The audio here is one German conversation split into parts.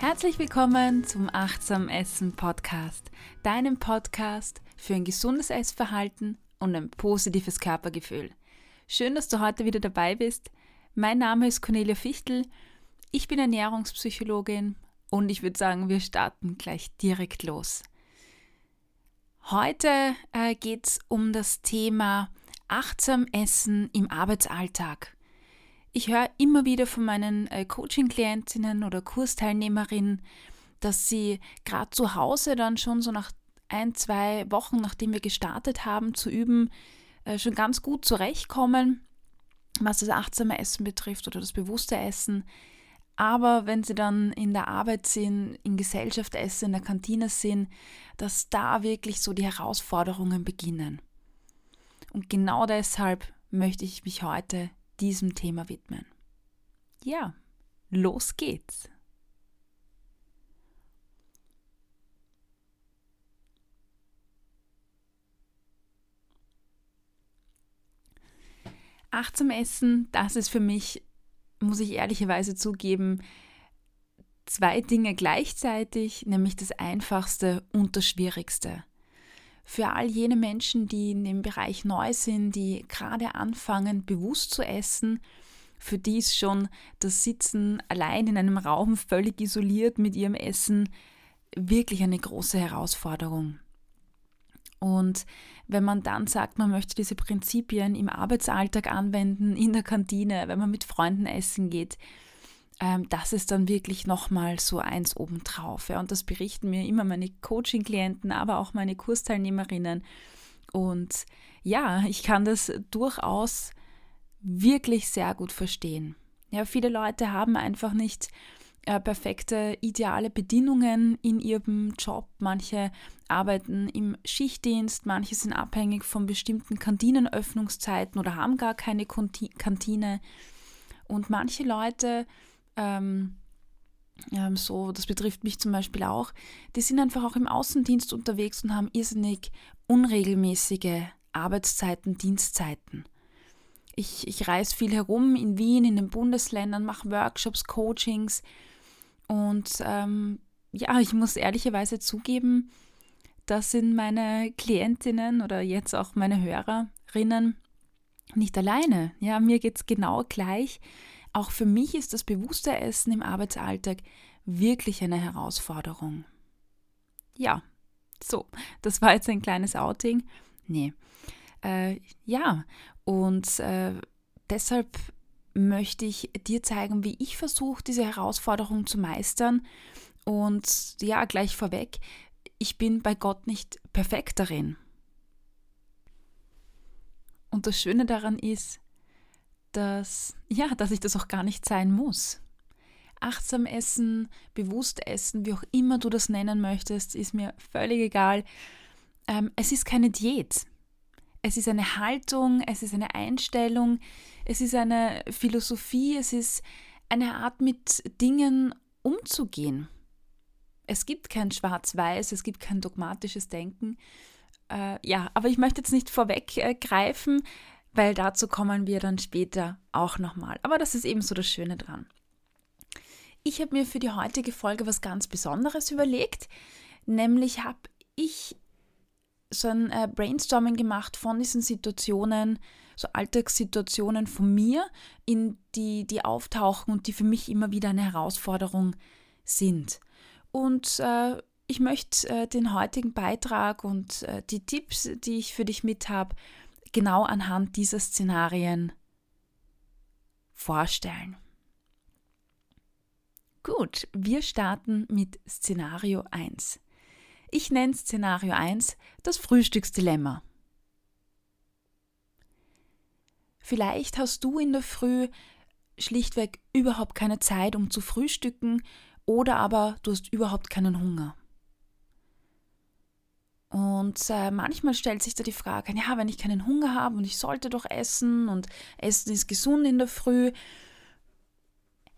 Herzlich willkommen zum Achtsam Essen Podcast, deinem Podcast für ein gesundes Essverhalten und ein positives Körpergefühl. Schön, dass du heute wieder dabei bist. Mein Name ist Cornelia Fichtel. Ich bin Ernährungspsychologin und ich würde sagen, wir starten gleich direkt los. Heute äh, geht es um das Thema achtsam Essen im Arbeitsalltag. Ich höre immer wieder von meinen äh, Coaching-Klientinnen oder Kursteilnehmerinnen, dass sie gerade zu Hause dann schon so nach ein, zwei Wochen, nachdem wir gestartet haben zu üben, äh, schon ganz gut zurechtkommen, was das achtsame Essen betrifft oder das bewusste Essen. Aber wenn sie dann in der Arbeit sind, in Gesellschaft essen, in der Kantine sind, dass da wirklich so die Herausforderungen beginnen. Und genau deshalb möchte ich mich heute diesem Thema widmen. Ja, los geht's. Achtsam Essen, das ist für mich, muss ich ehrlicherweise zugeben, zwei Dinge gleichzeitig, nämlich das Einfachste und das Schwierigste für all jene Menschen, die in dem Bereich neu sind, die gerade anfangen, bewusst zu essen, für die ist schon das Sitzen allein in einem Raum völlig isoliert mit ihrem Essen wirklich eine große Herausforderung. Und wenn man dann sagt, man möchte diese Prinzipien im Arbeitsalltag anwenden, in der Kantine, wenn man mit Freunden essen geht, das ist dann wirklich nochmal so eins obendrauf. Ja. Und das berichten mir immer meine Coaching-Klienten, aber auch meine Kursteilnehmerinnen. Und ja, ich kann das durchaus wirklich sehr gut verstehen. Ja, viele Leute haben einfach nicht äh, perfekte, ideale Bedingungen in ihrem Job. Manche arbeiten im Schichtdienst, manche sind abhängig von bestimmten Kantinenöffnungszeiten oder haben gar keine Kantine. Und manche Leute ähm, ähm, so, das betrifft mich zum Beispiel auch, die sind einfach auch im Außendienst unterwegs und haben irrsinnig unregelmäßige Arbeitszeiten, Dienstzeiten. Ich, ich reise viel herum in Wien, in den Bundesländern, mache Workshops, Coachings und ähm, ja, ich muss ehrlicherweise zugeben, das sind meine Klientinnen oder jetzt auch meine Hörerinnen nicht alleine. Ja, mir geht es genau gleich. Auch für mich ist das bewusste Essen im Arbeitsalltag wirklich eine Herausforderung. Ja, so, das war jetzt ein kleines Outing. Nee. Äh, ja, und äh, deshalb möchte ich dir zeigen, wie ich versuche, diese Herausforderung zu meistern. Und ja, gleich vorweg, ich bin bei Gott nicht perfekt darin. Und das Schöne daran ist, dass, ja, dass ich das auch gar nicht sein muss. Achtsam essen, bewusst essen, wie auch immer du das nennen möchtest, ist mir völlig egal. Ähm, es ist keine Diät. Es ist eine Haltung, es ist eine Einstellung, es ist eine Philosophie, es ist eine Art, mit Dingen umzugehen. Es gibt kein Schwarz-Weiß, es gibt kein dogmatisches Denken. Äh, ja, aber ich möchte jetzt nicht vorweggreifen. Äh, weil dazu kommen wir dann später auch nochmal. Aber das ist eben so das Schöne dran. Ich habe mir für die heutige Folge was ganz Besonderes überlegt, nämlich habe ich so ein äh, Brainstorming gemacht von diesen Situationen, so Alltagssituationen von mir, in die, die auftauchen und die für mich immer wieder eine Herausforderung sind. Und äh, ich möchte äh, den heutigen Beitrag und äh, die Tipps, die ich für dich mit habe, genau anhand dieser Szenarien vorstellen. Gut, wir starten mit Szenario 1. Ich nenne Szenario 1 das Frühstücksdilemma. Vielleicht hast du in der Früh schlichtweg überhaupt keine Zeit, um zu frühstücken, oder aber du hast überhaupt keinen Hunger. Und äh, manchmal stellt sich da die Frage, ja, wenn ich keinen Hunger habe und ich sollte doch essen und Essen ist gesund in der Früh.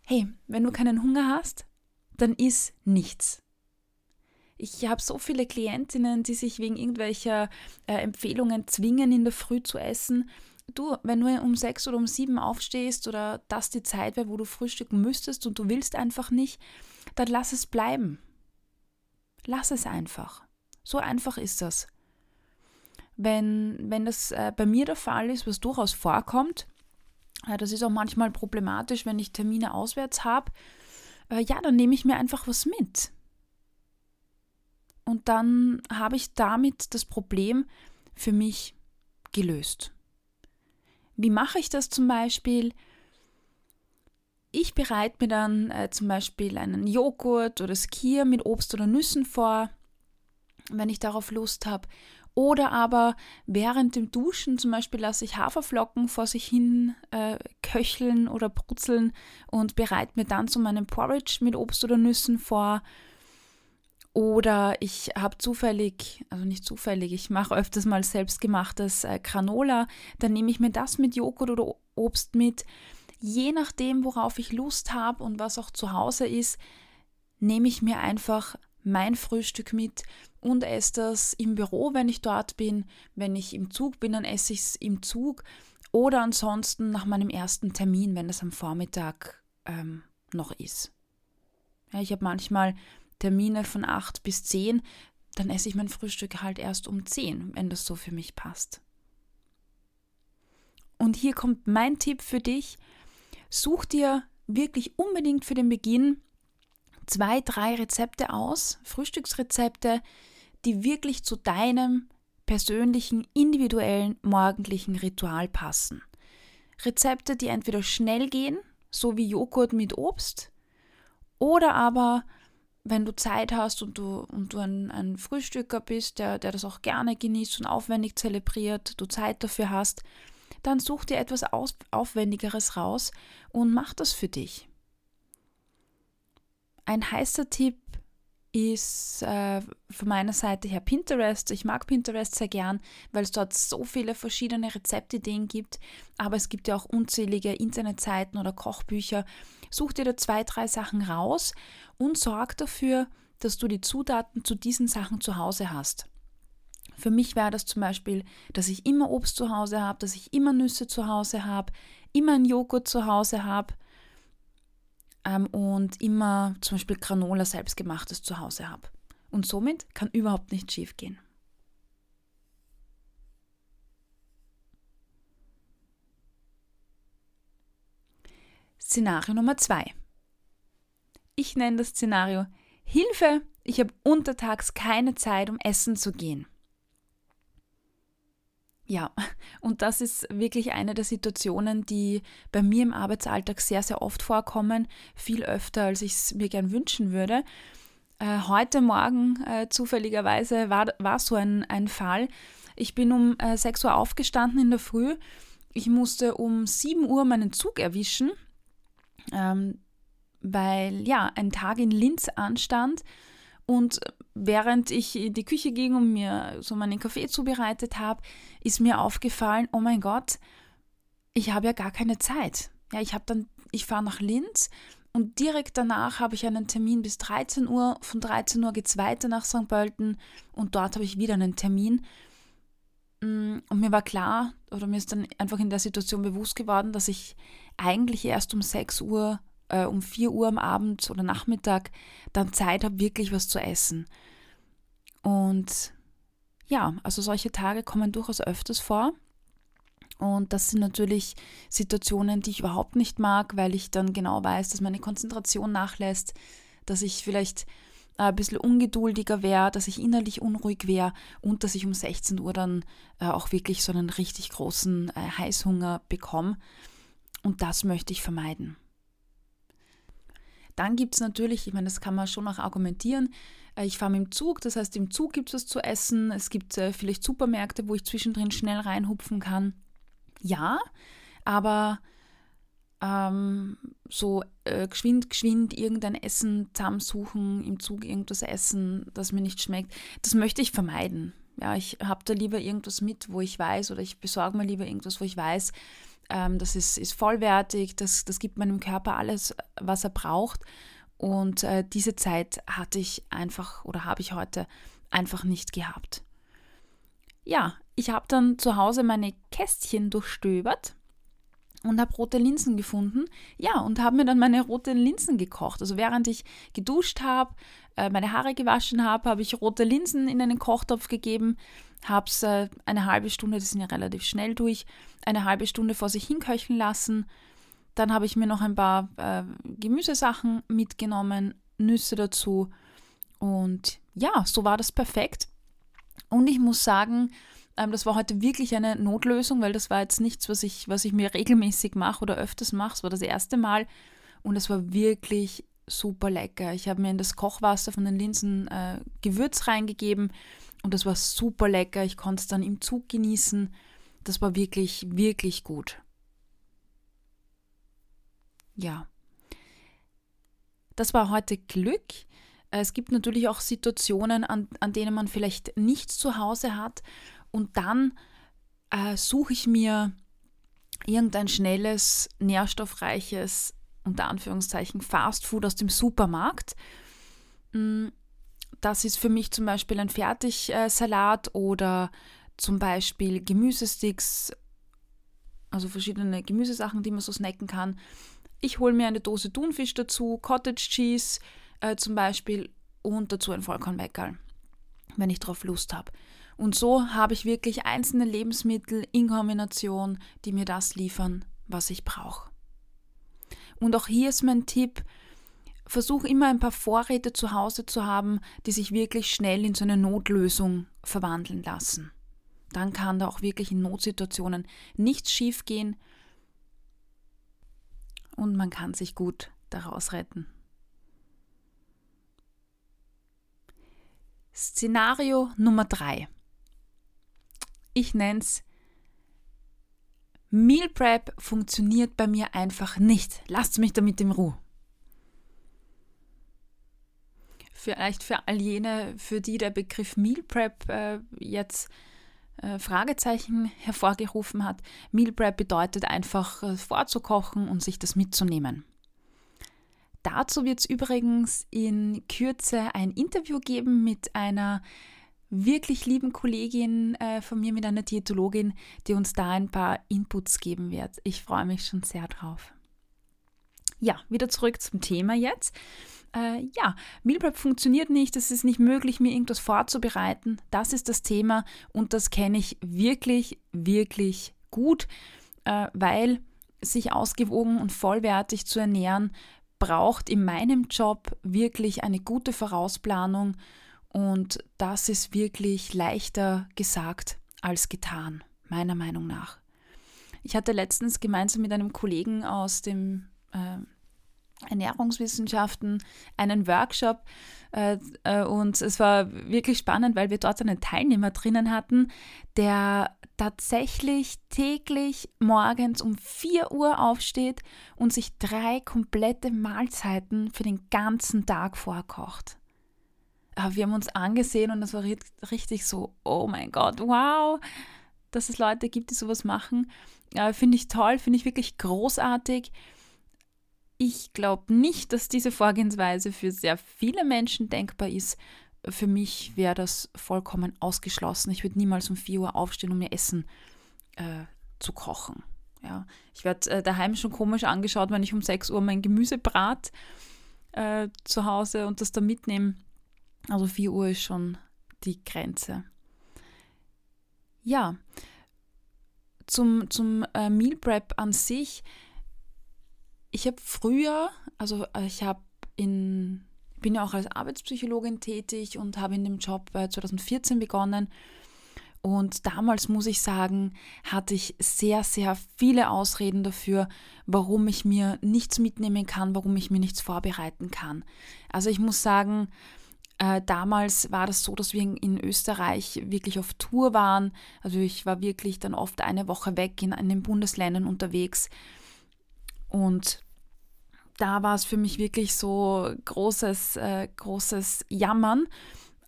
Hey, wenn du keinen Hunger hast, dann isst nichts. Ich habe so viele Klientinnen, die sich wegen irgendwelcher äh, Empfehlungen zwingen, in der Früh zu essen. du, wenn du um sechs oder um sieben aufstehst oder das die Zeit wäre, wo du frühstücken müsstest und du willst einfach nicht, dann lass es bleiben. Lass es einfach. So einfach ist das. Wenn, wenn das äh, bei mir der Fall ist, was durchaus vorkommt, äh, das ist auch manchmal problematisch, wenn ich Termine auswärts habe, äh, ja, dann nehme ich mir einfach was mit. Und dann habe ich damit das Problem für mich gelöst. Wie mache ich das zum Beispiel? Ich bereite mir dann äh, zum Beispiel einen Joghurt oder Skier mit Obst oder Nüssen vor, wenn ich darauf Lust habe. Oder aber während dem Duschen zum Beispiel lasse ich Haferflocken vor sich hin äh, köcheln oder brutzeln und bereite mir dann zu meinem Porridge mit Obst oder Nüssen vor. Oder ich habe zufällig, also nicht zufällig, ich mache öfters mal selbstgemachtes äh, Granola, dann nehme ich mir das mit Joghurt oder Obst mit. Je nachdem, worauf ich Lust habe und was auch zu Hause ist, nehme ich mir einfach mein Frühstück mit und esse das im Büro, wenn ich dort bin. Wenn ich im Zug bin, dann esse ich es im Zug. Oder ansonsten nach meinem ersten Termin, wenn es am Vormittag ähm, noch ist. Ja, ich habe manchmal Termine von 8 bis 10, dann esse ich mein Frühstück halt erst um 10, wenn das so für mich passt. Und hier kommt mein Tipp für dich. Such dir wirklich unbedingt für den Beginn zwei, drei Rezepte aus, Frühstücksrezepte, die wirklich zu deinem persönlichen, individuellen morgendlichen Ritual passen. Rezepte, die entweder schnell gehen, so wie Joghurt mit Obst, oder aber wenn du Zeit hast und du, und du ein, ein Frühstücker bist, der, der das auch gerne genießt und aufwendig zelebriert, du Zeit dafür hast, dann such dir etwas Aus, Aufwendigeres raus und mach das für dich. Ein heißer Tipp ist äh, von meiner Seite her Pinterest. Ich mag Pinterest sehr gern, weil es dort so viele verschiedene Rezeptideen gibt. Aber es gibt ja auch unzählige Internetseiten oder Kochbücher. Such dir da zwei, drei Sachen raus und sorg dafür, dass du die Zutaten zu diesen Sachen zu Hause hast. Für mich wäre das zum Beispiel, dass ich immer Obst zu Hause habe, dass ich immer Nüsse zu Hause habe, immer einen Joghurt zu Hause habe ähm, und immer zum Beispiel Granola selbstgemachtes zu Hause habe. Und somit kann überhaupt nichts schief gehen. Szenario Nummer zwei. Ich nenne das Szenario Hilfe, ich habe untertags keine Zeit, um essen zu gehen. Ja, und das ist wirklich eine der Situationen, die bei mir im Arbeitsalltag sehr, sehr oft vorkommen, viel öfter, als ich es mir gern wünschen würde. Äh, heute Morgen äh, zufälligerweise war, war so ein, ein Fall. Ich bin um äh, 6 Uhr aufgestanden in der Früh. Ich musste um 7 Uhr meinen Zug erwischen, ähm, weil ja ein Tag in Linz anstand und während ich in die Küche ging und mir so meinen Kaffee zubereitet habe, ist mir aufgefallen, oh mein Gott, ich habe ja gar keine Zeit. Ja, ich habe dann, ich fahre nach Linz und direkt danach habe ich einen Termin bis 13 Uhr. Von 13 Uhr geht es weiter nach St. Pölten und dort habe ich wieder einen Termin. Mm, und mir war klar, oder mir ist dann einfach in der Situation bewusst geworden, dass ich eigentlich erst um 6 Uhr äh, um 4 Uhr am Abend oder Nachmittag dann Zeit habe, wirklich was zu essen. Und ja, also solche Tage kommen durchaus öfters vor. Und das sind natürlich Situationen, die ich überhaupt nicht mag, weil ich dann genau weiß, dass meine Konzentration nachlässt, dass ich vielleicht ein bisschen ungeduldiger wäre, dass ich innerlich unruhig wäre und dass ich um 16 Uhr dann äh, auch wirklich so einen richtig großen äh, Heißhunger bekomme. Und das möchte ich vermeiden. Dann gibt es natürlich, ich meine, das kann man schon auch argumentieren, äh, ich fahre mit dem Zug, das heißt, im Zug gibt es was zu essen, es gibt äh, vielleicht Supermärkte, wo ich zwischendrin schnell reinhupfen kann. Ja, aber ähm, so äh, geschwind, geschwind irgendein Essen zusammensuchen, im Zug irgendwas essen, das mir nicht schmeckt, das möchte ich vermeiden. Ja, ich habe da lieber irgendwas mit, wo ich weiß, oder ich besorge mir lieber irgendwas, wo ich weiß, ähm, das ist, ist vollwertig, das, das gibt meinem Körper alles, was er braucht. Und äh, diese Zeit hatte ich einfach oder habe ich heute einfach nicht gehabt. Ja, ich habe dann zu Hause meine Kästchen durchstöbert und habe rote Linsen gefunden. Ja, und habe mir dann meine roten Linsen gekocht. Also während ich geduscht habe, meine Haare gewaschen habe, habe ich rote Linsen in einen Kochtopf gegeben, habe es äh, eine halbe Stunde, das sind ja relativ schnell durch, eine halbe Stunde vor sich hinköcheln lassen. Dann habe ich mir noch ein paar äh, Gemüsesachen mitgenommen, Nüsse dazu. Und ja, so war das perfekt. Und ich muss sagen, ähm, das war heute wirklich eine Notlösung, weil das war jetzt nichts, was ich, was ich mir regelmäßig mache oder öfters mache. Es war das erste Mal und es war wirklich super lecker. Ich habe mir in das Kochwasser von den Linsen äh, Gewürz reingegeben und das war super lecker. Ich konnte es dann im Zug genießen. Das war wirklich, wirklich gut. Ja. Das war heute Glück. Es gibt natürlich auch Situationen, an, an denen man vielleicht nichts zu Hause hat und dann äh, suche ich mir irgendein schnelles, nährstoffreiches, unter Anführungszeichen, Fastfood aus dem Supermarkt. Mm, das ist für mich zum Beispiel ein Fertigsalat oder zum Beispiel Gemüsesticks, also verschiedene Gemüsesachen, die man so snacken kann. Ich hole mir eine Dose Thunfisch dazu, Cottage Cheese äh, zum Beispiel und dazu ein Vollkornweckerl, wenn ich darauf Lust habe. Und so habe ich wirklich einzelne Lebensmittel in Kombination, die mir das liefern, was ich brauche. Und auch hier ist mein Tipp, versuch immer ein paar Vorräte zu Hause zu haben, die sich wirklich schnell in so eine Notlösung verwandeln lassen. Dann kann da auch wirklich in Notsituationen nichts schiefgehen und man kann sich gut daraus retten. Szenario Nummer 3 ich nenne es Meal Prep funktioniert bei mir einfach nicht. Lasst mich damit in Ruhe. Vielleicht für all jene, für die der Begriff Meal Prep äh, jetzt äh, Fragezeichen hervorgerufen hat. Meal Prep bedeutet einfach äh, vorzukochen und sich das mitzunehmen. Dazu wird es übrigens in Kürze ein Interview geben mit einer wirklich lieben Kollegin äh, von mir mit einer Diätologin, die uns da ein paar Inputs geben wird. Ich freue mich schon sehr drauf. Ja, wieder zurück zum Thema jetzt. Äh, ja, Meal Prep funktioniert nicht, es ist nicht möglich, mir irgendwas vorzubereiten. Das ist das Thema und das kenne ich wirklich, wirklich gut, äh, weil sich ausgewogen und vollwertig zu ernähren braucht in meinem Job wirklich eine gute Vorausplanung und das ist wirklich leichter gesagt als getan, meiner Meinung nach. Ich hatte letztens gemeinsam mit einem Kollegen aus dem äh, Ernährungswissenschaften einen Workshop äh, äh, und es war wirklich spannend, weil wir dort einen Teilnehmer drinnen hatten, der tatsächlich täglich morgens um 4 Uhr aufsteht und sich drei komplette Mahlzeiten für den ganzen Tag vorkocht. Ah, wir haben uns angesehen und das war richtig so, oh mein Gott, wow, dass es Leute gibt, die sowas machen. finde ich toll, finde ich wirklich großartig. Ich glaube nicht, dass diese Vorgehensweise für sehr viele Menschen denkbar ist. Für mich wäre das vollkommen ausgeschlossen. Ich würde niemals um 4 Uhr aufstehen, um mir Essen äh, zu kochen. Ja, ich werde äh, daheim schon komisch angeschaut, wenn ich um 6 Uhr mein Gemüse brat äh, zu Hause und das da mitnehme. Also 4 Uhr ist schon die Grenze. Ja, zum, zum äh, Meal Prep an sich. Ich habe früher, also äh, ich habe in, bin ja auch als Arbeitspsychologin tätig und habe in dem Job äh, 2014 begonnen. Und damals muss ich sagen, hatte ich sehr, sehr viele Ausreden dafür, warum ich mir nichts mitnehmen kann, warum ich mir nichts vorbereiten kann. Also ich muss sagen, äh, damals war das so, dass wir in, Österreich wirklich auf Tour waren. Also ich war wirklich dann oft eine Woche weg in, in den Bundesländern unterwegs. Und da war es für mich wirklich so großes, äh, großes Jammern.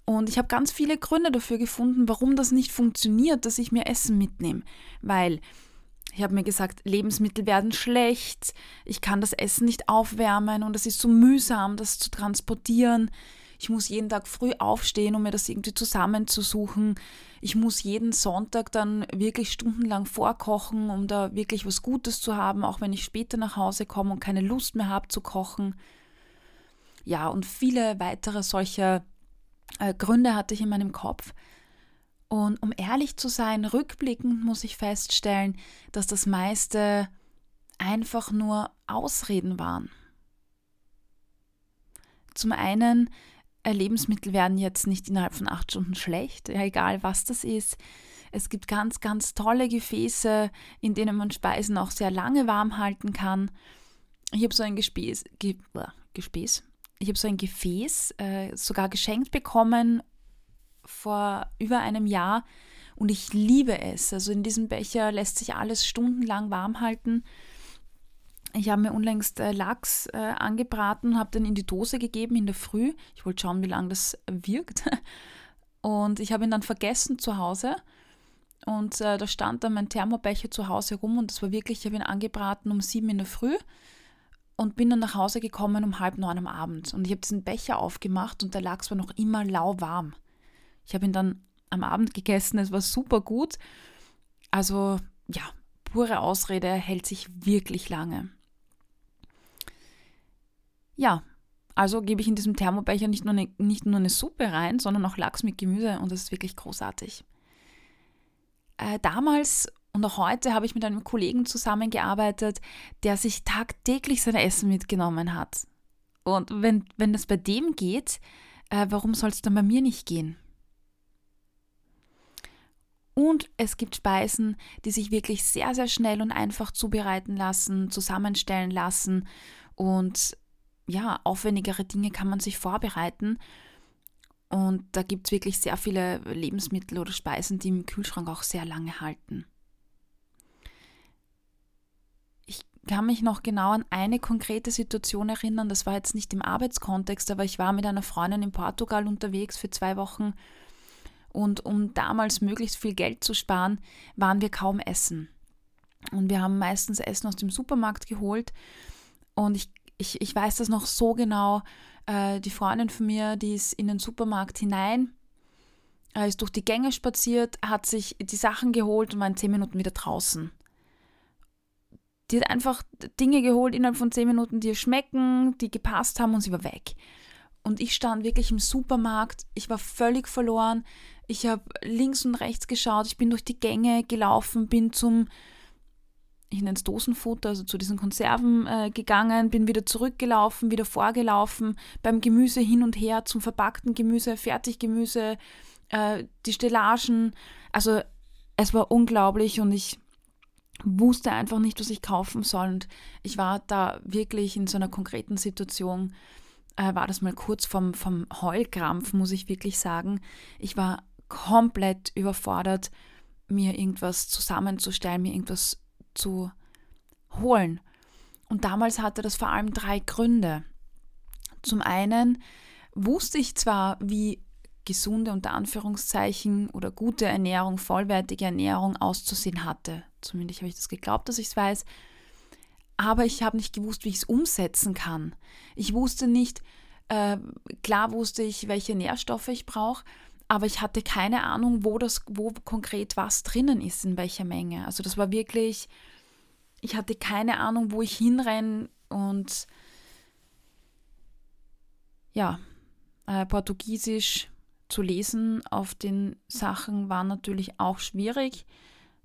Und ich habe ganz viele Gründe dafür gefunden, warum das nicht funktioniert, dass ich mir Essen mitnehme. Weil ich habe mir gesagt, Lebensmittel werden schlecht, ich kann das Essen nicht aufwärmen und es ist so mühsam, das zu transportieren Ich muss jeden Tag früh aufstehen, um mir das irgendwie zusammenzusuchen. Ich muss jeden Sonntag dann wirklich stundenlang vorkochen, um da wirklich was Gutes zu haben, auch wenn ich später nach Hause komme und keine Lust mehr habe zu kochen. Ja, und viele weitere solcher äh, Gründe hatte ich in meinem Kopf. Und um ehrlich zu sein, rückblickend muss ich feststellen, dass das meiste einfach nur Ausreden waren. Zum einen, Lebensmittel werden jetzt nicht innerhalb von acht Stunden schlecht, ja, egal was das ist. Es gibt ganz, ganz tolle Gefäße, in denen man Speisen auch sehr lange warm halten kann. Ich habe so ein Gespäß, Ge, äh, Gespäß. Ich habe so ein Gefäß äh, sogar geschenkt bekommen vor über einem Jahr und ich liebe es. Also in diesem Becher lässt sich alles stundenlang warm halten. Ich habe mir unlängst äh, Lachs äh, angebraten, habe den in die Dose gegeben in der Früh. Ich wollte schauen, wie lange das wirkt. Und ich habe ihn dann vergessen zu Hause. Und äh, da stand dann mein Thermobecher zu Hause rum und das war wirklich, ich habe ihn angebraten um sieben in der Früh und bin dann nach Hause gekommen um halb neun am Abend. Und ich habe diesen Becher aufgemacht und der Lachs war noch immer lauwarm. Ich habe ihn dann am Abend gegessen, es war super gut. Also ja, pure Ausrede, hält sich wirklich lange. Ja, also gebe ich in diesem Thermobecher nicht nur, eine, nicht nur eine Suppe rein, sondern auch Lachs mit Gemüse und das ist wirklich großartig. Äh, damals und auch heute habe ich mit einem Kollegen zusammengearbeitet, der sich tagtäglich sein Essen mitgenommen hat. Und wenn, wenn das bei dem geht, äh, warum soll es dann bei mir nicht gehen? Und es gibt Speisen, die sich wirklich sehr, sehr schnell und einfach zubereiten lassen, zusammenstellen lassen. Und ja, aufwendigere Dinge kann man sich vorbereiten. Und da gibt es wirklich sehr viele Lebensmittel oder Speisen, die im Kühlschrank auch sehr lange halten. Ich kann mich noch genau an eine konkrete Situation erinnern. Das war jetzt nicht im Arbeitskontext, aber ich war mit einer Freundin in Portugal unterwegs für zwei Wochen und um damals möglichst viel Geld zu sparen, waren wir kaum essen. Und wir haben meistens Essen aus dem Supermarkt geholt. Und ich, ich, ich weiß das noch so genau. Äh, die Freundin von mir, die ist in den Supermarkt hinein, äh, ist durch die Gänge spaziert, hat sich die Sachen geholt und war in zehn Minuten wieder draußen. Die hat einfach Dinge geholt innerhalb von zehn Minuten, die ihr schmecken, die gepasst haben und sie war weg. Und ich stand wirklich im Supermarkt, ich war völlig verloren. Ich habe links und rechts geschaut, ich bin durch die Gänge gelaufen, bin zum, ich nenne es Dosenfutter, also zu diesen Konserven äh, gegangen, bin wieder zurückgelaufen, wieder vorgelaufen, beim Gemüse hin und her zum verpackten Gemüse, Fertiggemüse, äh, die Stellagen. Also es war unglaublich und ich wusste einfach nicht, was ich kaufen soll. Und ich war da wirklich in so einer konkreten Situation, äh, war das mal kurz vom, vom Heulkrampf, muss ich wirklich sagen. Ich war komplett überfordert, mir irgendwas zusammenzustellen, mir irgendwas zu holen. Und damals hatte das vor allem drei Gründe. Zum einen wusste ich zwar, wie gesunde unter Anführungszeichen oder gute Ernährung, vollwertige Ernährung auszusehen hatte. Zumindest habe ich das geglaubt, dass ich es weiß aber ich habe nicht gewusst, wie ich es umsetzen kann. Ich wusste nicht, äh, klar wusste ich, welche Nährstoffe ich brauche, aber ich hatte keine Ahnung, wo das, wo konkret was drinnen ist, in welcher Menge. Also das war wirklich, ich hatte keine Ahnung, wo ich hinrenne und ja, äh, Portugiesisch zu lesen auf den Sachen war natürlich auch schwierig.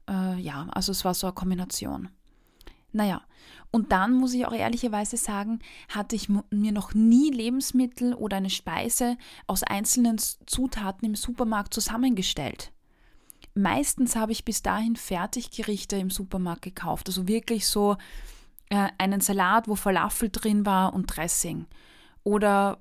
Äh, ja, also es war so eine Kombination. Naja, und dann muss ich auch ehrlicherweise sagen, hatte ich mir noch nie Lebensmittel oder eine Speise aus einzelnen Zutaten im Supermarkt zusammengestellt. Meistens habe ich bis dahin Fertiggerichte im Supermarkt gekauft, also wirklich so äh, einen Salat, wo Falafel drin war und Dressing. Oder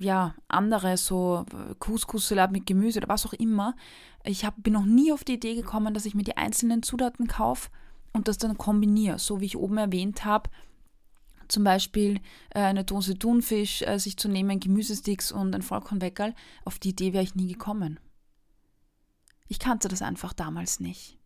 ja, andere, so Couscous-Salat mit Gemüse oder was auch immer. Ich hab, bin noch nie auf die Idee gekommen, dass ich mir die einzelnen Zutaten kaufe und das dann kombiniere, so wie ich oben erwähnt habe. Zum Beispiel äh, eine Dose Thunfisch äh, sich zu nehmen, Gemüsesticks und ein Vollkornweckerl. Auf die Idee wäre ich nie gekommen. Ich kannte das einfach damals nicht.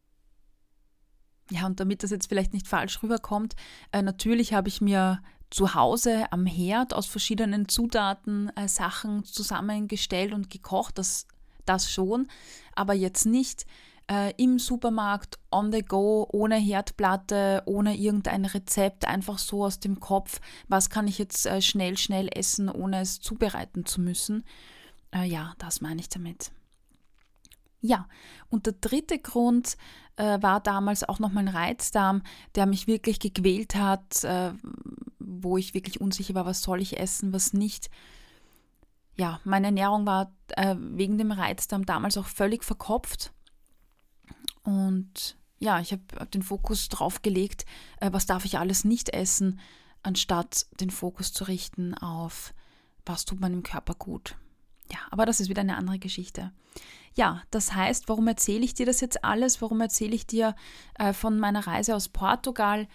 Ja, und damit das jetzt vielleicht nicht falsch rüberkommt, äh, natürlich habe ich mir zu Hause am Herd aus verschiedenen Zutaten Sachen zusammengestellt und gekocht, das, das schon, aber jetzt nicht äh, im Supermarkt on the go, ohne Herdplatte, ohne irgendein Rezept, einfach so aus dem Kopf, was kann ich jetzt äh, schnell, schnell essen, ohne es zubereiten zu müssen. Äh, ja, das meine ich damit. Ja, und der dritte Grund äh, war damals auch noch mein Reizdarm, der mich wirklich gequält hat, äh, wo ich wirklich unsicher war, was soll ich essen, was nicht. Ja, meine Ernährung war äh, wegen dem Reizdarm damals auch völlig verkopft. Und ja, ich habe den Fokus drauf gelegt, äh, was darf ich alles nicht essen, anstatt den Fokus zu richten auf, was tut meinem Körper gut. Ja, aber das ist wieder eine andere Geschichte. Ja, das heißt, warum erzähle ich dir das jetzt alles? Warum erzähle ich dir äh, von meiner Reise aus Portugal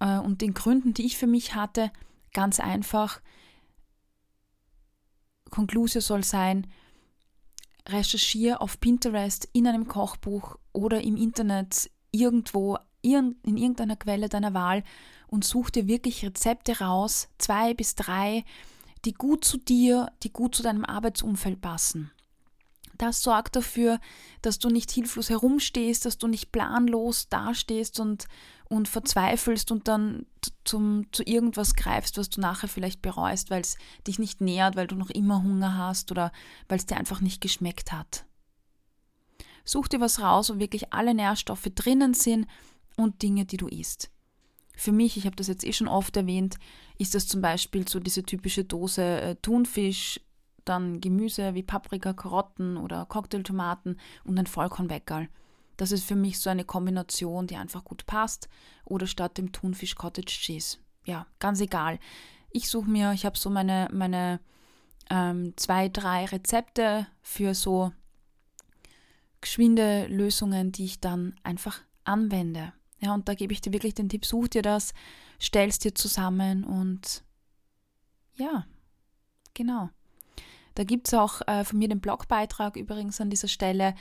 äh, und den Gründen, die ich für mich hatte? Ganz einfach. Konklusio soll sein, recherchiere auf Pinterest, in einem Kochbuch oder im Internet irgendwo in irgendeiner Quelle deiner Wahl und such dir wirklich Rezepte raus, zwei bis drei, die gut zu dir, die gut zu deinem Arbeitsumfeld passen. Das sorgt dafür, dass du nicht hilflos herumstehst, dass du nicht planlos dastehst und, und verzweifelst und dann zum, zu irgendwas greifst, was du nachher vielleicht bereust, weil es dich nicht nährt, weil du noch immer Hunger hast oder weil es dir einfach nicht geschmeckt hat. Such dir was raus, wo wirklich alle Nährstoffe drinnen sind und Dinge, die du isst. Für mich, ich habe das jetzt eh schon oft erwähnt, ist das zum Beispiel so diese typische Dose äh, Thunfisch, dann Gemüse wie Paprika, Karotten oder Cocktailtomaten und ein Vollkornweckerl. Das ist für mich so eine Kombination, die einfach gut passt. Oder statt dem Thunfisch Cottage Cheese. Ja, ganz egal. Ich suche mir, ich habe so meine, meine ähm, zwei, drei Rezepte für so geschwinde Lösungen, die ich dann einfach anwende. Ja, und da gebe ich dir wirklich den Tipp, such dir das, stell es dir zusammen und ja, genau. Da gibt es auch äh, von mir den Blogbeitrag übrigens an dieser Stelle,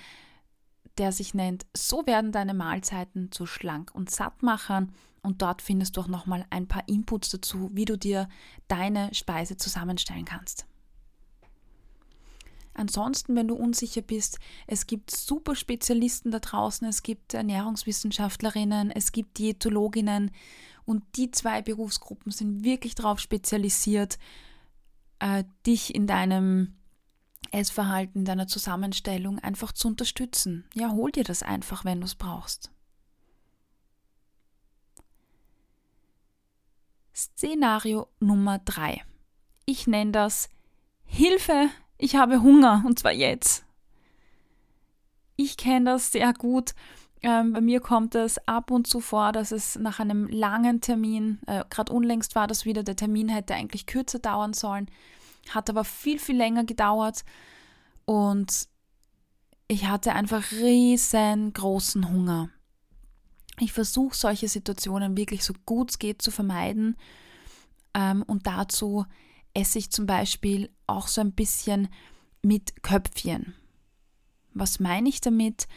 der sich nennt So werden deine Mahlzeiten zu schlank und satt machen. Und dort findest du auch nochmal ein paar Inputs dazu, wie du dir deine Speise zusammenstellen kannst. Ansonsten, wenn du unsicher bist, es gibt super Spezialisten da draußen, es gibt Ernährungswissenschaftlerinnen, es gibt Diätologinnen und die zwei Berufsgruppen sind wirklich darauf spezialisiert, äh, dich in deinem Essverhalten, deiner Zusammenstellung einfach zu unterstützen. Ja, hol dir das einfach, wenn du es brauchst. Szenario Nummer 3. Ich nenne das Hilfe, ich habe Hunger und zwar jetzt. Ich kenne das sehr gut. Ähm, bei mir kommt es ab und zu vor, dass es nach einem langen Termin, äh, gerade unlängst war das wieder, der Termin hätte eigentlich kürzer dauern sollen, hat aber viel, viel länger gedauert und ich hatte einfach riesengroßen Hunger. Ich versuche solche Situationen wirklich so gut es geht zu vermeiden ähm, und dazu esse ich zum Beispiel auch so ein bisschen mit Köpfchen. Was meine ich damit?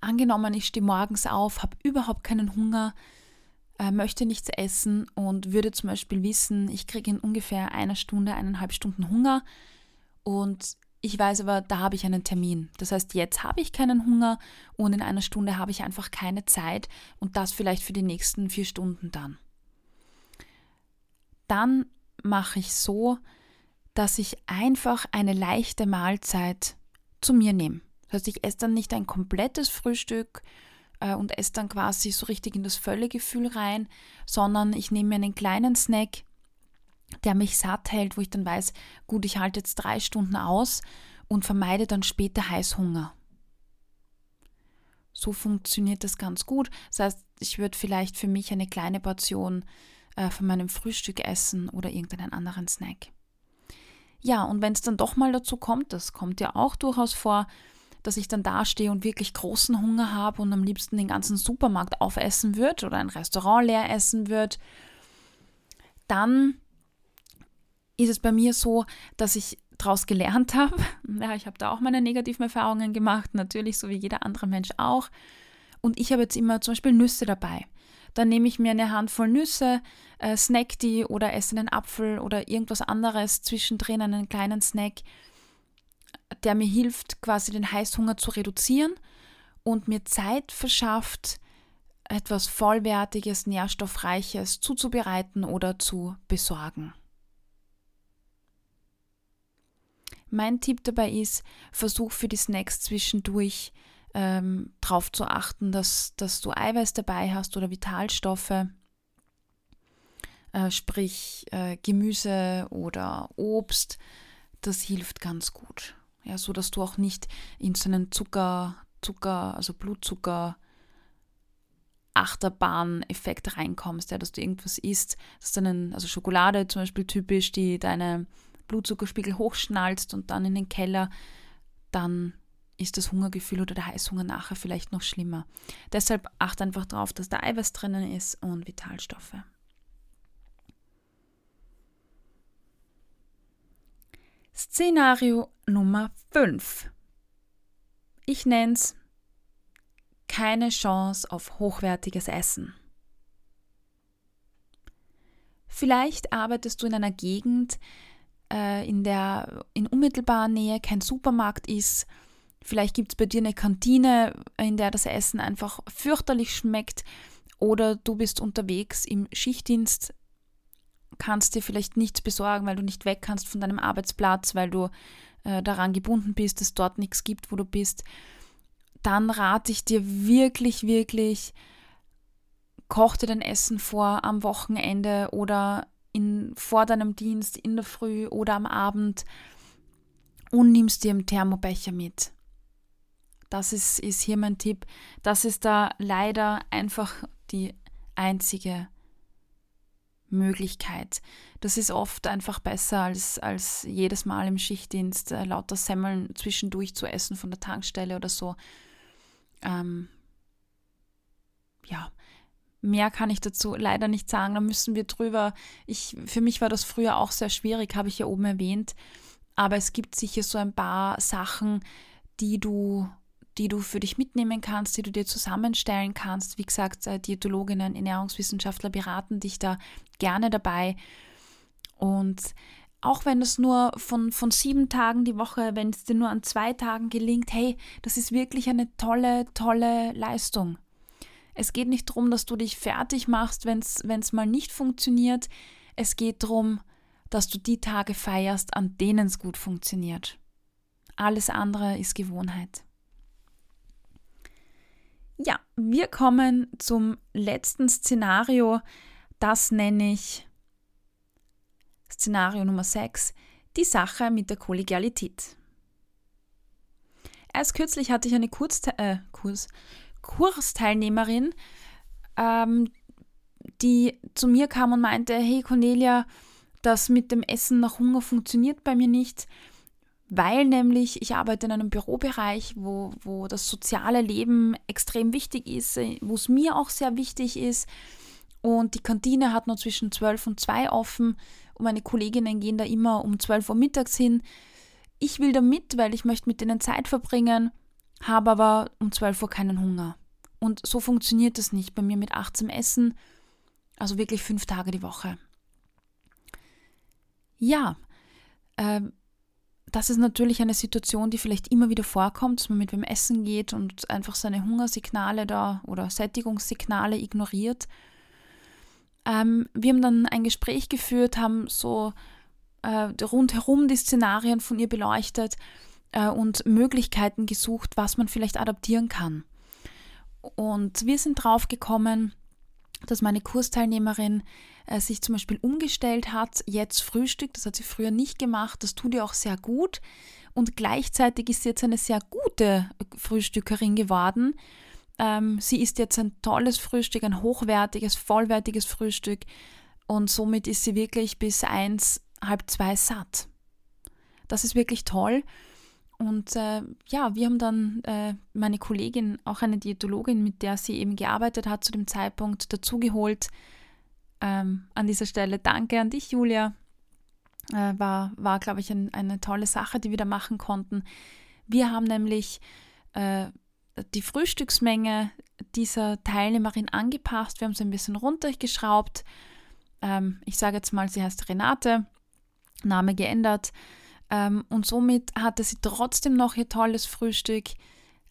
Angenommen, ich stehe morgens auf, habe überhaupt keinen Hunger, äh, möchte nichts essen und würde zum Beispiel wissen, ich kriege in ungefähr einer Stunde, eineinhalb Stunden Hunger und ich weiß aber, da habe ich einen Termin. Das heißt, jetzt habe ich keinen Hunger und in einer Stunde habe ich einfach keine Zeit und das vielleicht für die nächsten vier Stunden dann. Dann mache ich so, dass ich einfach eine leichte Mahlzeit zu mir nehme. Das heißt, ich esse dann nicht ein komplettes Frühstück äh, und esse dann quasi so richtig in das Völlegefühl rein, sondern ich nehme mir einen kleinen Snack, der mich satt hält, wo ich dann weiß, gut, ich halte jetzt drei Stunden aus und vermeide dann später Heißhunger. So funktioniert das ganz gut. Das heißt, ich würde vielleicht für mich eine kleine Portion äh, von meinem Frühstück essen oder irgendeinen anderen Snack. Ja, und wenn es dann doch mal dazu kommt, das kommt ja auch durchaus vor, dass ich dann dastehe und wirklich großen Hunger habe und am liebsten den ganzen Supermarkt aufessen würde oder ein Restaurant leer essen würde, dann ist es bei mir so, dass ich daraus gelernt habe. Ja, ich habe da auch meine negativen Erfahrungen gemacht, natürlich so wie jeder andere Mensch auch. Und ich habe jetzt immer zum Beispiel Nüsse dabei. Dann nehme ich mir eine Handvoll Nüsse, äh, snack die oder esse einen Apfel oder irgendwas anderes zwischendrin, einen kleinen Snack, der mir hilft, quasi den Heißhunger zu reduzieren und mir Zeit verschafft, etwas Vollwertiges, Nährstoffreiches zuzubereiten oder zu besorgen. Mein Tipp dabei ist, versuch für die Snacks zwischendurch ähm, darauf zu achten, dass, dass du Eiweiß dabei hast oder Vitalstoffe, äh, sprich äh, Gemüse oder Obst. Das hilft ganz gut. Ja, so dass du auch nicht in so einen Zucker, Zucker, also Blutzucker, Achterbahn-Effekt reinkommst, ja, dass du irgendwas isst, dass dann, also Schokolade zum Beispiel typisch, die deine Blutzuckerspiegel hochschnallst und dann in den Keller, dann ist das Hungergefühl oder der Heißhunger nachher vielleicht noch schlimmer. Deshalb achte einfach darauf, dass da Eiweiß drinnen ist und Vitalstoffe. Szenario Nummer 5. Ich nenne es keine Chance auf hochwertiges Essen. Vielleicht arbeitest du in einer Gegend, äh, in der in unmittelbarer Nähe kein Supermarkt ist. Vielleicht gibt es bei dir eine Kantine, in der das Essen einfach fürchterlich schmeckt. Oder du bist unterwegs im Schichtdienst, kannst dir vielleicht nichts besorgen, weil du nicht weg kannst von deinem Arbeitsplatz, weil du äh, daran gebunden bist, dass dort nichts gibt, wo du bist. Dann rate ich dir wirklich, wirklich, koch dir dein Essen vor am Wochenende oder in, vor deinem Dienst in der Früh oder am Abend und nimmst dir einen Thermobecher mit. Das ist, ist hier mein Tipp. Das ist da leider einfach die einzige Möglichkeit. Das ist oft einfach besser, als, als jedes Mal im Schichtdienst äh, lauter Semmeln zwischendurch zu essen von der Tankstelle oder so. Ähm, ja, Mehr kann ich dazu leider nicht sagen. Da müssen wir drüber. Ich, für mich war das früher auch sehr schwierig, habe ich ja oben erwähnt. Aber es gibt sicher so ein paar Sachen, die du, die du für dich mitnehmen kannst, die du dir zusammenstellen kannst. Wie gesagt, äh, Diätologinnen, Ernährungswissenschaftler beraten dich da gerne dabei. Und auch wenn es nur von, von sieben Tagen die Woche, wenn es dir nur an zwei Tagen gelingt, hey, das ist wirklich eine tolle, tolle Leistung. Es geht nicht darum, dass du dich fertig machst, wenn es mal nicht funktioniert. Es geht darum, dass du die Tage feierst, an denen es gut funktioniert. Alles andere ist Gewohnheit. Ja, wir kommen zum letzten Szenario. Das nenne ich Szenario Nummer 6, die Sache mit der Kollegialität. Erst kürzlich hatte ich eine Kurz äh, Kurs Kursteilnehmerin, ähm, die zu mir kam und meinte, hey Cornelia, das mit dem Essen nach Hunger funktioniert bei mir nicht, weil nämlich ich arbeite in einem Bürobereich, wo, wo das soziale Leben extrem wichtig ist, wo es mir auch sehr wichtig ist. Und die Kantine hat nur zwischen 12 und 2 offen und meine Kolleginnen gehen da immer um 12 Uhr mittags hin. Ich will da mit, weil ich möchte mit denen Zeit verbringen habe aber um 12 Uhr keinen Hunger. Und so funktioniert das nicht bei mir mit 18 Essen, also wirklich fünf Tage die Woche. Ja, äh, das ist natürlich eine Situation, die vielleicht immer wieder vorkommt, dass man mit wem essen geht und einfach seine Hungersignale da oder Sättigungssignale ignoriert. Ähm, wir haben dann ein Gespräch geführt, haben so äh, rundherum die Szenarien von ihr beleuchtet äh, und Möglichkeiten gesucht, was man vielleicht adaptieren kann. Und wir sind drauf gekommen, dass meine Kursteilnehmerin äh, sich zum Beispiel umgestellt hat, jetzt Frühstück, das hat sie früher nicht gemacht, das tut ihr auch sehr gut. Und gleichzeitig ist sie jetzt eine sehr gute Frühstückerin geworden. Ähm, sie isst jetzt ein tolles Frühstück, ein hochwertiges, vollwertiges Frühstück und somit ist sie wirklich bis eins, halb zwei satt. Das ist wirklich toll und äh, ja, wir haben dann äh, meine Kollegin, auch eine Diätologin, mit der sie eben gearbeitet hat zu dem Zeitpunkt, dazugeholt. Ähm, an dieser Stelle danke an dich, Julia. Äh, war, war glaube ich, ein, eine tolle Sache, die wir da machen konnten. Wir haben nämlich äh, die Frühstücksmenge dieser Teilnehmerin angepasst. Wir haben sie ein bisschen runtergeschraubt. Ähm, ich sage jetzt mal, sie heißt Renate, Name geändert. Ähm, und somit hatte sie trotzdem noch ihr tolles Frühstück,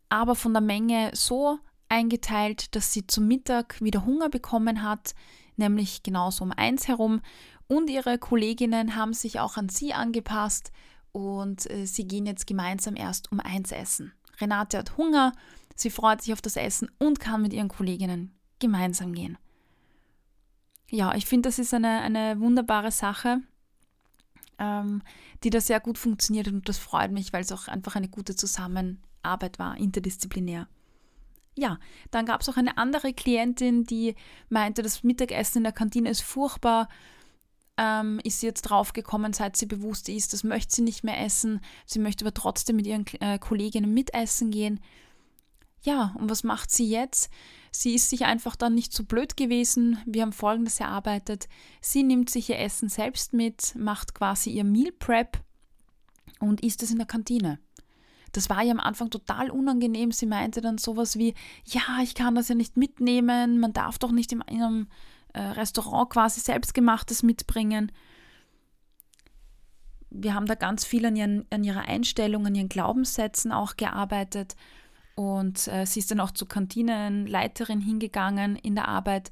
aber von der Menge so eingeteilt, dass sie zum Mittag wieder Hunger bekommen hat, nämlich genauso um eins herum. Und ihre Kolleginnen haben sich auch an sie angepasst und äh, sie gehen jetzt gemeinsam erst um eins essen. Renate hat Hunger, sie freut sich auf das Essen und kann mit ihren Kolleginnen gemeinsam gehen. Ja, ich finde, das ist eine, eine wunderbare Sache, ähm, die da sehr gut funktioniert und das freut mich, weil es auch einfach eine gute Zusammenarbeit war, interdisziplinär. Ja, dann gab es auch eine andere Klientin, die meinte, das Mittagessen in der Kantine ist furchtbar. Ähm, ist sie jetzt draufgekommen, seit sie bewusst ist, das möchte sie nicht mehr essen. Sie möchte aber trotzdem mit ihren äh, Kolleginnen mitessen gehen. Ja, und was macht sie jetzt? Sie ist sich einfach dann nicht so blöd gewesen. Wir haben Folgendes erarbeitet. Sie nimmt sich ihr Essen selbst mit, macht quasi ihr Meal Prep und isst es in der Kantine. Das war ihr am Anfang total unangenehm. Sie meinte dann sowas wie, ja, ich kann das ja nicht mitnehmen, man darf doch nicht in einem äh, Restaurant quasi selbstgemachtes mitbringen. Wir haben da ganz viel an, ihren, an ihrer Einstellung, an ihren Glaubenssätzen auch gearbeitet. Und äh, sie ist dann auch zur Kantinenleiterin hingegangen in der Arbeit.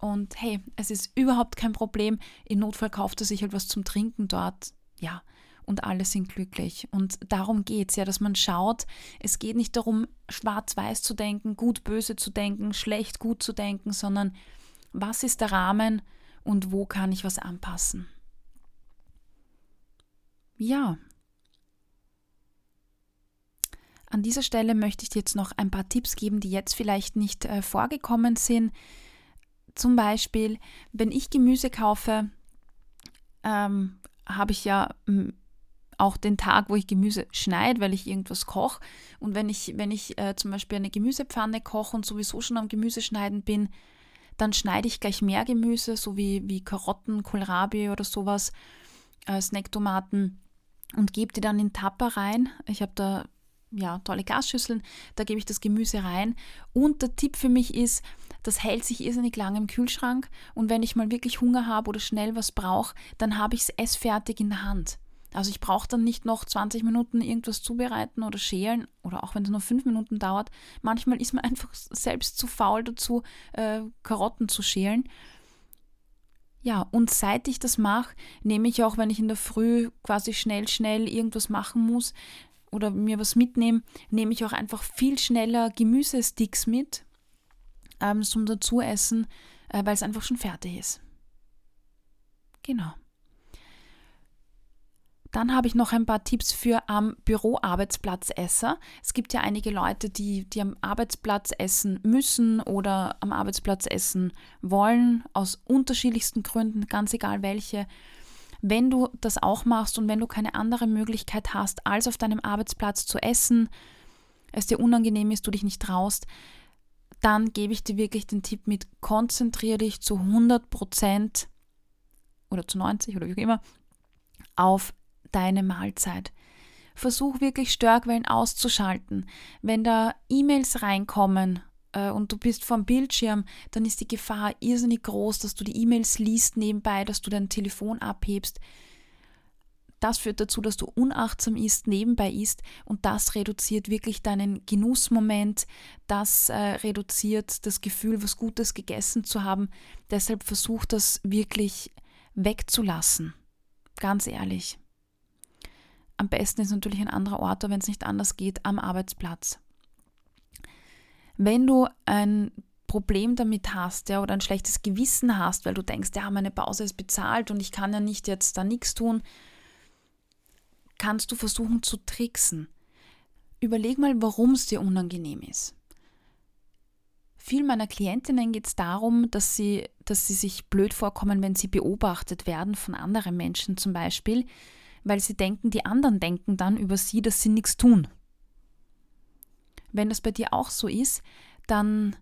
Und hey, es ist überhaupt kein Problem. Im Notfall kauft er sich halt was zum Trinken dort. Ja, und alle sind glücklich. Und darum geht es ja, dass man schaut, es geht nicht darum, schwarz-weiß zu denken, gut-böse zu denken, schlecht-gut zu denken, sondern was ist der Rahmen und wo kann ich was anpassen. Ja. An dieser Stelle möchte ich dir jetzt noch ein paar Tipps geben, die jetzt vielleicht nicht äh, vorgekommen sind. Zum Beispiel, wenn ich Gemüse kaufe, ähm, habe ich ja auch den Tag, wo ich Gemüse schneide, weil ich irgendwas koche. Und wenn ich, wenn ich äh, zum Beispiel eine Gemüsepfanne koche und sowieso schon am Gemüseschneiden bin, dann schneide ich gleich mehr Gemüse, so wie, wie Karotten, Kohlrabi oder sowas, äh, Snacktomaten und gebe die dann in Tapper rein. Ich habe da ja, tolle Gasschüsseln, da gebe ich das Gemüse rein. Und der Tipp für mich ist, das hält sich irrsinnig lange im Kühlschrank und wenn ich mal wirklich Hunger habe oder schnell was brauche, dann habe ich es essfertig in der Hand. Also ich brauche dann nicht noch 20 Minuten irgendwas zubereiten oder schälen oder auch wenn es nur 5 Minuten dauert. Manchmal ist man einfach selbst zu faul dazu, äh, Karotten zu schälen. Ja, und seit ich das mache, nehme ich auch, wenn ich in der Früh quasi schnell, schnell irgendwas machen muss oder mir was mitnehme, nehme ich auch einfach viel schneller Gemüsesticks mit ähm, zum Dazuessen, äh, weil es einfach schon fertig ist. Genau. Dann habe ich noch ein paar Tipps für am Büroarbeitsplatzesser. Es gibt ja einige Leute, die, die am Arbeitsplatz essen müssen oder am Arbeitsplatz essen wollen, aus unterschiedlichsten Gründen, ganz egal welche. Wenn du das auch machst und wenn du keine andere Möglichkeit hast, als auf deinem Arbeitsplatz zu essen, es dir unangenehm ist, du dich nicht traust, dann gebe ich dir wirklich den Tipp mit, konzentriere dich zu 100 Prozent oder zu 90 oder wie auch immer auf deine Mahlzeit. Versuch wirklich Störquellen auszuschalten. Wenn da E-Mails reinkommen äh, und du bist vom Bildschirm, dann ist die Gefahr irrsinnig groß, dass du die E-Mails liest nebenbei, dass du dein Telefon abhebst. Das führt dazu, dass du unachtsam isst, nebenbei isst und das reduziert wirklich deinen Genussmoment, das äh, reduziert das Gefühl, was Gutes gegessen zu haben. Deshalb versuch das wirklich wegzulassen. Ganz ehrlich. Am besten ist natürlich ein anderer Ort, wenn es nicht anders geht, am Arbeitsplatz. Wenn du ein Problem damit hast, ja, oder ein schlechtes Gewissen hast, weil du denkst, ja, meine Pause ist bezahlt und ich kann ja nicht jetzt da nichts tun, kannst du versuchen zu tricksen. Überleg mal, warum es dir unangenehm ist. Vielen meiner Klientinnen geht es darum, dass sie, dass sie sich blöd vorkommen, wenn sie beobachtet werden von anderen Menschen zum Beispiel, weil sie denken, die anderen denken dann über sie, dass sie nichts tun. Wenn das bei dir auch so ist, dann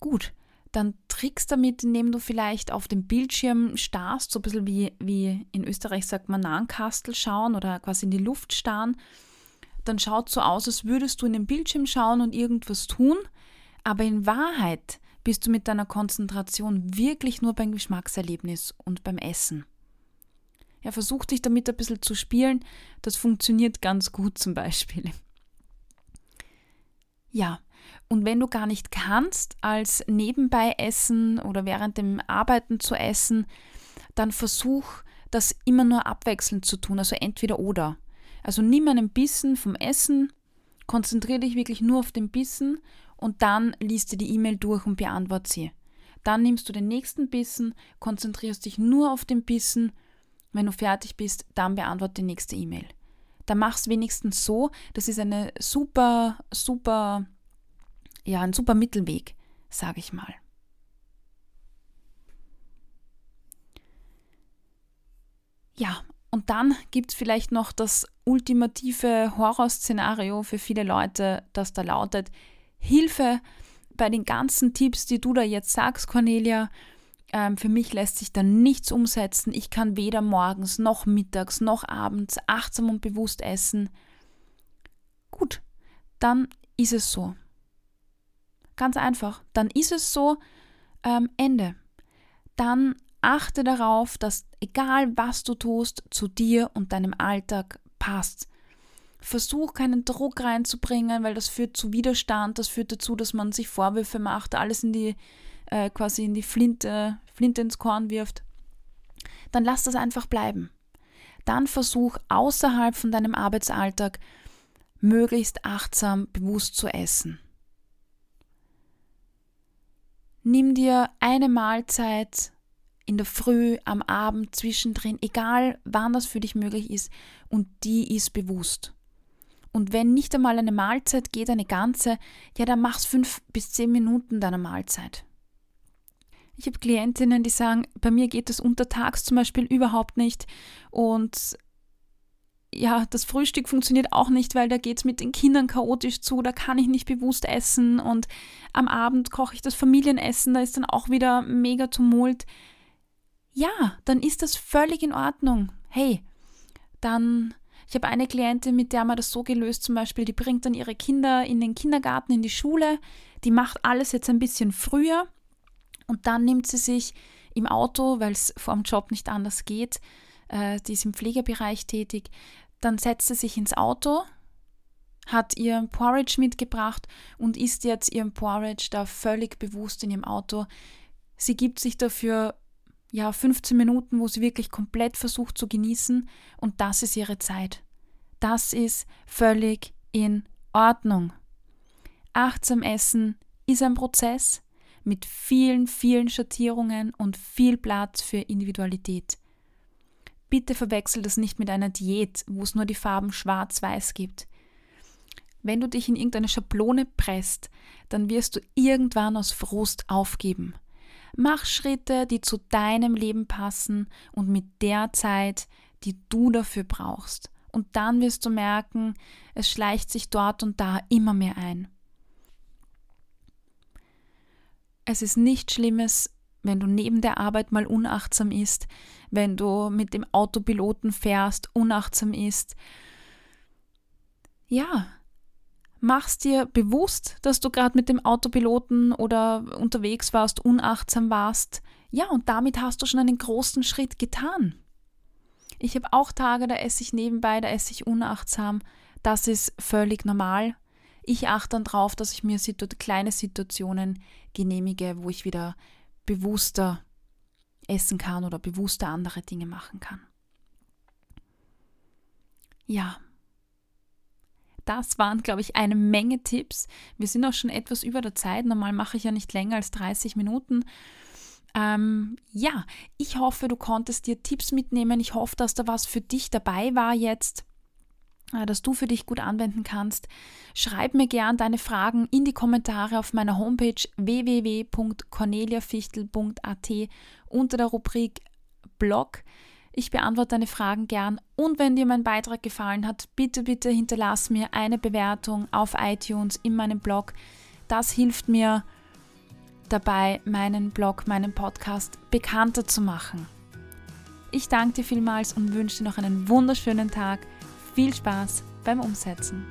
gut, dann trickst damit, indem du vielleicht auf dem Bildschirm starrst, so ein bisschen wie, wie in Österreich sagt man Nahenkastel schauen oder quasi in die Luft starren. Dann schaut so aus, als würdest du in den Bildschirm schauen und irgendwas tun, Aber in Wahrheit bist du mit deiner Konzentration wirklich nur beim Geschmackserlebnis und beim Essen. Ja, versuch dich damit ein bisschen zu spielen. Das funktioniert ganz gut zum Beispiel. Ja, und wenn du gar nicht kannst, als nebenbei essen oder während dem Arbeiten zu essen, dann versuch das immer nur abwechselnd zu tun, also entweder oder. Also nimm einen Bissen vom Essen, konzentriere dich wirklich nur auf den Bissen und dann liest du die E-Mail durch und beantworte sie. Dann nimmst du den nächsten Bissen, konzentrierst dich nur auf den Bissen. Wenn du fertig bist, dann beantworte die nächste E-Mail. Dann mach's wenigstens so. Das ist eine super, super, ja, ein super Mittelweg, sage ich mal. Ja, und dann gibt es vielleicht noch das ultimative Horrorszenario für viele Leute, das da lautet, Hilfe bei den ganzen Tipps, die du da jetzt sagst, Cornelia. Ähm, für mich lässt sich da nichts umsetzen. Ich kann weder morgens noch mittags noch abends achtsam und bewusst essen. Gut, dann ist es so. Ganz einfach. Dann ist es so. Ähm, Ende. Dann achte darauf, dass egal was du tust, zu dir und deinem Alltag passt. Versuch keinen Druck reinzubringen, weil das führt zu Widerstand, das führt dazu, dass man sich Vorwürfe macht, alles in die äh, quasi in die Flinte, Flinte ins Korn wirft. Dann lass das einfach bleiben. Dann versuch außerhalb von deinem Arbeitsalltag möglichst achtsam, bewusst zu essen. Nimm dir eine Mahlzeit in der Früh, am Abend, zwischendrin, egal wann das für dich möglich ist, und die ist bewusst. Und wenn nicht einmal eine Mahlzeit geht, eine ganze, ja, dann mach's fünf bis zehn Minuten deiner Mahlzeit. Ich habe Klientinnen, die sagen, bei mir geht das untertags zum Beispiel überhaupt nicht. Und ja, das Frühstück funktioniert auch nicht, weil da geht es mit den Kindern chaotisch zu, da kann ich nicht bewusst essen. Und am Abend koche ich das Familienessen, da ist dann auch wieder mega Tumult ja, dann ist das völlig in Ordnung. Hey, dann, ich habe eine Klientin, mit der wir das so gelöst, zum Beispiel, die bringt dann ihre Kinder in den Kindergarten, in die Schule, die macht alles jetzt ein bisschen früher und dann nimmt sie sich im Auto, weil es vor dem Job nicht anders geht, äh, die ist im Pflegebereich tätig, dann setzt sie sich ins Auto, hat ihr Porridge mitgebracht und isst jetzt ihren Porridge da völlig bewusst in ihrem Auto. Sie gibt sich dafür ja, 15 Minuten, wo sie wirklich komplett versucht zu genießen und das ist ihre Zeit. Das ist völlig in Ordnung. Achtsam essen ist ein Prozess mit vielen, vielen Schattierungen und viel Platz für Individualität. Bitte verwechsel das nicht mit einer Diät, wo es nur die Farben schwarz-weiß gibt. Wenn du dich in irgendeine Schablone presst, dann wirst du irgendwann aus Frust aufgeben. Mach Schritte, die zu deinem Leben passen und mit der Zeit, die du dafür brauchst. Und dann wirst du merken, es schleicht sich dort und da immer mehr ein. Es ist nichts Schlimmes, wenn du neben der Arbeit mal unachtsam isst, wenn du mit dem Autopiloten fährst, unachtsam isst. Ja, machst dir bewusst, dass du gerade mit dem Autopiloten oder unterwegs warst, unachtsam warst. Ja, und damit hast du schon einen großen Schritt getan. Ich habe auch Tage, da esse ich nebenbei, da esse ich unachtsam. Das ist völlig normal. Ich achte dann darauf, dass ich mir situ kleine Situationen genehmige, wo ich wieder bewusster essen kann oder bewusster andere Dinge machen kann. Ja, das waren, glaube ich, eine Menge Tipps. Wir sind auch schon etwas über der Zeit. Normal mache ich ja nicht länger als 30 Minuten. Ähm, ja, ich hoffe, du konntest dir Tipps mitnehmen. Ich hoffe, dass da was für dich dabei war jetzt äh, dass du für dich gut anwenden kannst. Schreib mir gern deine Fragen in die Kommentare auf meiner Homepage www.corneliafichtel.at unter der Rubrik Blog. Ich beantworte deine Fragen gern und wenn dir mein Beitrag gefallen hat, bitte, bitte hinterlass mir eine Bewertung auf iTunes in meinem Blog. Das hilft mir dabei, meinen Blog, meinen Podcast bekannter zu machen. Ich danke dir vielmals und wünsche dir noch einen wunderschönen Tag. Viel Spaß beim Umsetzen.